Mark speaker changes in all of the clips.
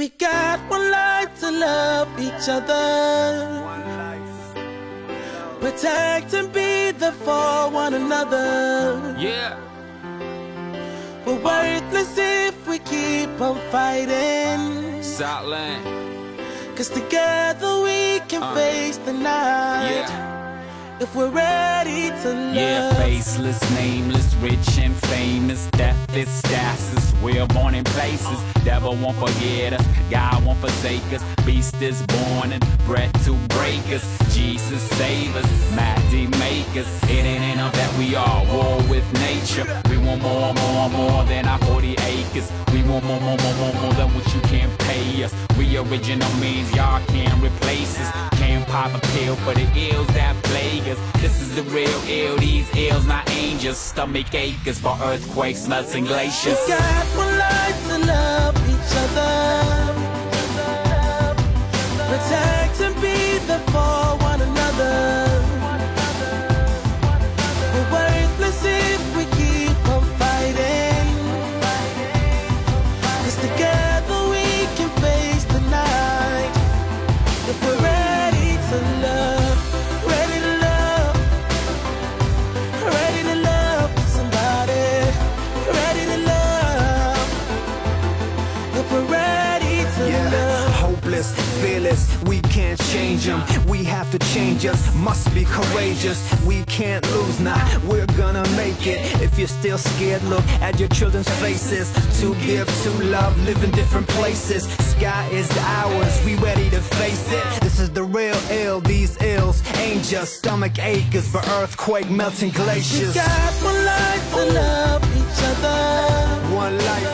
Speaker 1: We got one life to love each other. Protect and be there for one another.
Speaker 2: Yeah.
Speaker 1: We're worthless if we keep on fighting.
Speaker 2: Southland.
Speaker 1: Cause together we can
Speaker 2: Uh.
Speaker 1: face the night.
Speaker 2: Yeah.
Speaker 1: If we're ready to love.
Speaker 2: Yeah, faceless, nameless, rich and famous, deathless, status. We're born in places. Devil won't forget us, God won't forsake us. Beast is born and bred to break us. Jesus save us, mighty make us. It ain't enough that we are war with nature. We want more, more, more than our 40 acres. We want more, more, more, more, more than what you can pay us. We original means y'all can't replace us. Can't pop a pill for the ills that plague us. This is the real ill, these ills not angels. Stomach aches for earthquakes, melting glaciers.
Speaker 3: Change them. We have to change us, must be courageous. We can't lose now, we're gonna make it. If you're still scared, look at your children's faces. To give, to love, live in different places. Sky is ours, we ready to face it. This is the real ill, these ills ain't just stomach aches, but earthquake melting glaciers.
Speaker 1: We got one life to love each other.
Speaker 3: One life,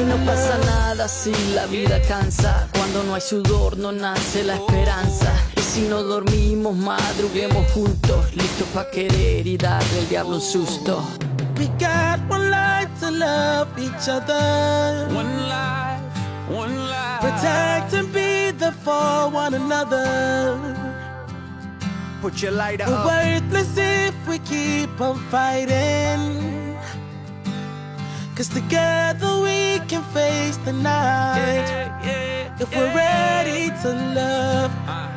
Speaker 4: y no pasa nada si la vida cansa. Cuando no hay sudor no nace la esperanza. Y si no dormimos, madruguemos juntos, listos pa' querer y darle al diablo un susto.
Speaker 1: We got one life to love each other.
Speaker 2: One life, one life.
Speaker 1: Protect and be there for one another.
Speaker 3: Put your
Speaker 1: We're
Speaker 3: up.
Speaker 1: worthless if we keep on fighting. Cause together we can face the night.
Speaker 2: Yeah, yeah,
Speaker 1: If we're ready to love,
Speaker 2: uh.